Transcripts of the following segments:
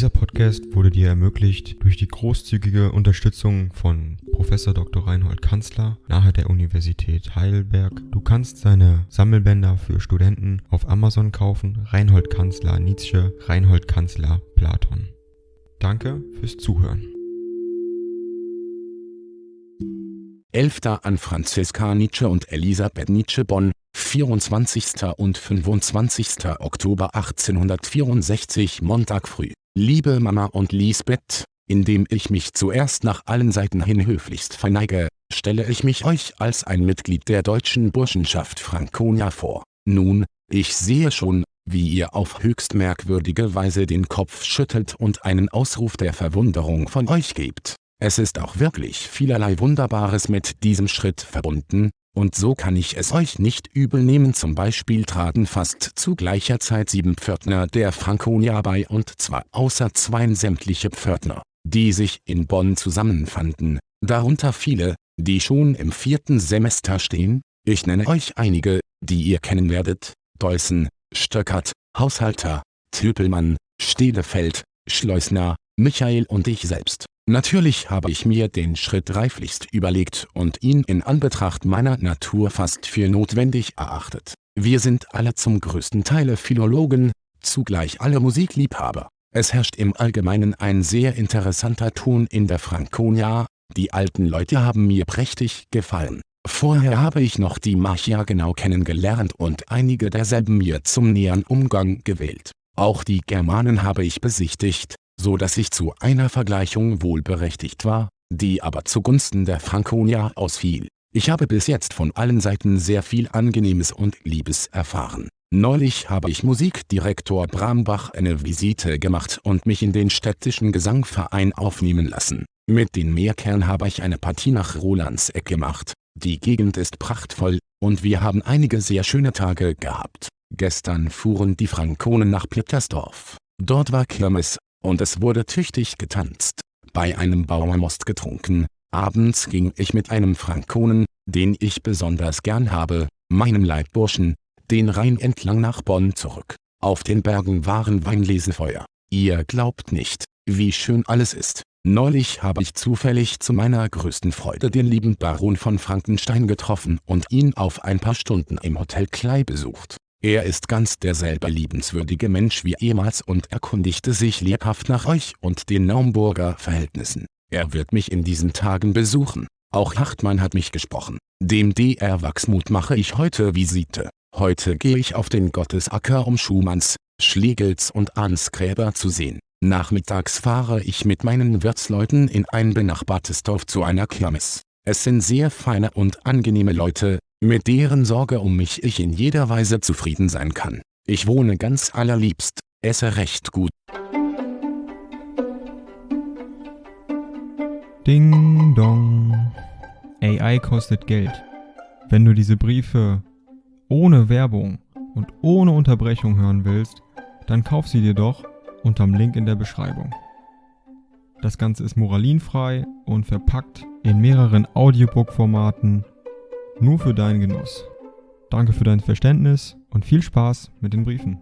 Dieser Podcast wurde dir ermöglicht durch die großzügige Unterstützung von Professor Dr. Reinhold Kanzler nahe der Universität Heidelberg. Du kannst seine Sammelbänder für Studenten auf Amazon kaufen. Reinhold Kanzler Nietzsche, Reinhold Kanzler Platon. Danke fürs Zuhören. 11. an Franziska Nietzsche und Elisabeth Nietzsche Bonn, 24. und 25. Oktober 1864 Montag früh. Liebe Mama und Lisbeth, indem ich mich zuerst nach allen Seiten hin höflichst verneige, stelle ich mich euch als ein Mitglied der deutschen Burschenschaft Franconia vor. Nun, ich sehe schon, wie ihr auf höchst merkwürdige Weise den Kopf schüttelt und einen Ausruf der Verwunderung von euch gebt. Es ist auch wirklich vielerlei Wunderbares mit diesem Schritt verbunden, und so kann ich es euch nicht übel nehmen. Zum Beispiel traten fast zu gleicher Zeit sieben Pförtner der Franconia bei und zwar außer zweien sämtliche Pförtner, die sich in Bonn zusammenfanden, darunter viele, die schon im vierten Semester stehen, ich nenne euch einige, die ihr kennen werdet, Deussen, Stöckert, Haushalter, Tüpelmann, Stedefeld, Schleusner, Michael und ich selbst. Natürlich habe ich mir den Schritt reiflichst überlegt und ihn in Anbetracht meiner Natur fast für notwendig erachtet. Wir sind alle zum größten Teile Philologen, zugleich alle Musikliebhaber. Es herrscht im Allgemeinen ein sehr interessanter Ton in der Franconia, die alten Leute haben mir prächtig gefallen. Vorher habe ich noch die Machia genau kennengelernt und einige derselben mir zum näheren Umgang gewählt. Auch die Germanen habe ich besichtigt, so dass ich zu einer Vergleichung wohlberechtigt war, die aber zugunsten der Franconia ausfiel. Ich habe bis jetzt von allen Seiten sehr viel Angenehmes und Liebes erfahren. Neulich habe ich Musikdirektor Brambach eine Visite gemacht und mich in den städtischen Gesangverein aufnehmen lassen. Mit den Meerkern habe ich eine Partie nach Rolandseck gemacht. Die Gegend ist prachtvoll, und wir haben einige sehr schöne Tage gehabt. Gestern fuhren die Frankonen nach Plittersdorf. Dort war Kirmes, und es wurde tüchtig getanzt, bei einem Bauermost getrunken, abends ging ich mit einem Frankonen, den ich besonders gern habe, meinem Leibburschen, den Rhein entlang nach Bonn zurück. Auf den Bergen waren Weinlesefeuer. Ihr glaubt nicht, wie schön alles ist. Neulich habe ich zufällig zu meiner größten Freude den lieben Baron von Frankenstein getroffen und ihn auf ein paar Stunden im Hotel Klei besucht. Er ist ganz derselbe liebenswürdige Mensch wie ehemals und erkundigte sich lebhaft nach euch und den Naumburger Verhältnissen. Er wird mich in diesen Tagen besuchen. Auch Hartmann hat mich gesprochen. Dem DR Wachsmut mache ich heute Visite. Heute gehe ich auf den Gottesacker um Schumanns, Schlegels und Ansgräber zu sehen. Nachmittags fahre ich mit meinen Wirtsleuten in ein benachbartes Dorf zu einer Kirmes. Es sind sehr feine und angenehme Leute, mit deren Sorge um mich ich in jeder Weise zufrieden sein kann. Ich wohne ganz allerliebst, esse recht gut. Ding dong. AI kostet Geld. Wenn du diese Briefe ohne Werbung und ohne Unterbrechung hören willst, dann kauf sie dir doch unterm Link in der Beschreibung. Das Ganze ist moralinfrei und verpackt in mehreren Audiobook-Formaten nur für deinen Genuss. Danke für dein Verständnis und viel Spaß mit den Briefen.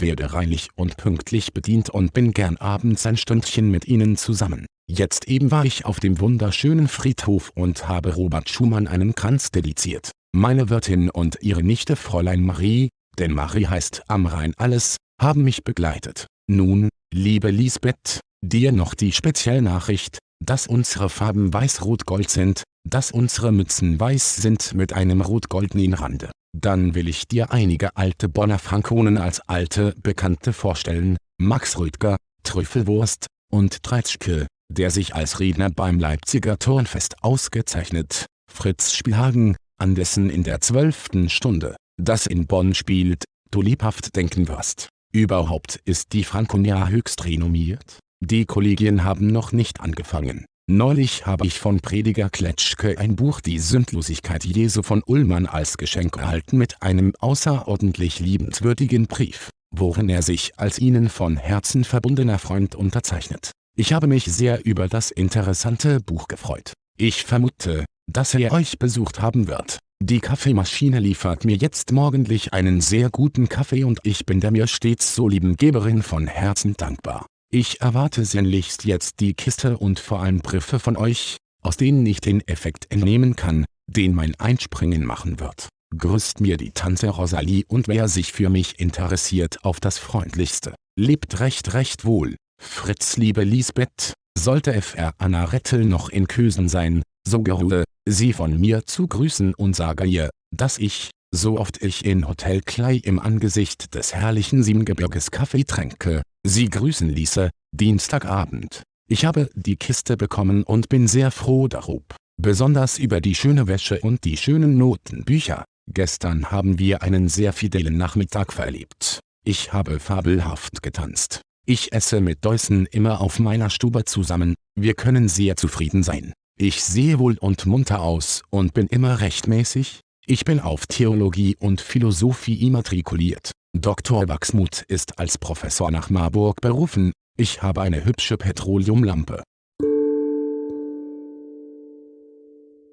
werde reinlich und pünktlich bedient und bin gern abends ein Stündchen mit Ihnen zusammen. Jetzt eben war ich auf dem wunderschönen Friedhof und habe Robert Schumann einen Kranz dediziert. Meine Wirtin und ihre Nichte Fräulein Marie, denn Marie heißt am Rhein alles, haben mich begleitet. Nun, liebe Lisbeth, dir noch die Spezialnachricht, dass unsere Farben weiß-rot-gold sind, dass unsere Mützen weiß sind mit einem rot-goldenen Rande. Dann will ich dir einige alte Bonner Frankonen als alte Bekannte vorstellen, Max Rüdger, Trüffelwurst, und Treitschke, der sich als Redner beim Leipziger Turnfest ausgezeichnet, Fritz Spielhagen, an dessen in der zwölften Stunde, das in Bonn spielt, du lebhaft denken wirst. Überhaupt ist die Franconia höchst renommiert, die Kollegien haben noch nicht angefangen. Neulich habe ich von Prediger Kletschke ein Buch Die Sündlosigkeit Jesu von Ullmann als Geschenk erhalten mit einem außerordentlich liebenswürdigen Brief, worin er sich als Ihnen von Herzen verbundener Freund unterzeichnet. Ich habe mich sehr über das interessante Buch gefreut. Ich vermute, dass er euch besucht haben wird. Die Kaffeemaschine liefert mir jetzt morgendlich einen sehr guten Kaffee und ich bin der mir stets so lieben Geberin von Herzen dankbar. Ich erwarte sehnlichst jetzt die Kiste und vor allem Briefe von euch, aus denen ich den Effekt entnehmen kann, den mein Einspringen machen wird. Grüßt mir die Tante Rosalie und wer sich für mich interessiert auf das Freundlichste. Lebt recht recht wohl. Fritz liebe Lisbeth, sollte Fr. Anna Rettel noch in Kösen sein, so geruhe, sie von mir zu grüßen und sage ihr, dass ich, so oft ich in Hotel Klei im Angesicht des herrlichen Siebengebirges Kaffee tränke, sie grüßen ließe, Dienstagabend. Ich habe die Kiste bekommen und bin sehr froh darob. Besonders über die schöne Wäsche und die schönen Notenbücher. Gestern haben wir einen sehr fidelen Nachmittag verlebt. Ich habe fabelhaft getanzt. Ich esse mit Deussen immer auf meiner Stube zusammen, wir können sehr zufrieden sein. Ich sehe wohl und munter aus und bin immer rechtmäßig. Ich bin auf Theologie und Philosophie immatrikuliert. Dr. Wachsmuth ist als Professor nach Marburg berufen. Ich habe eine hübsche Petroleumlampe.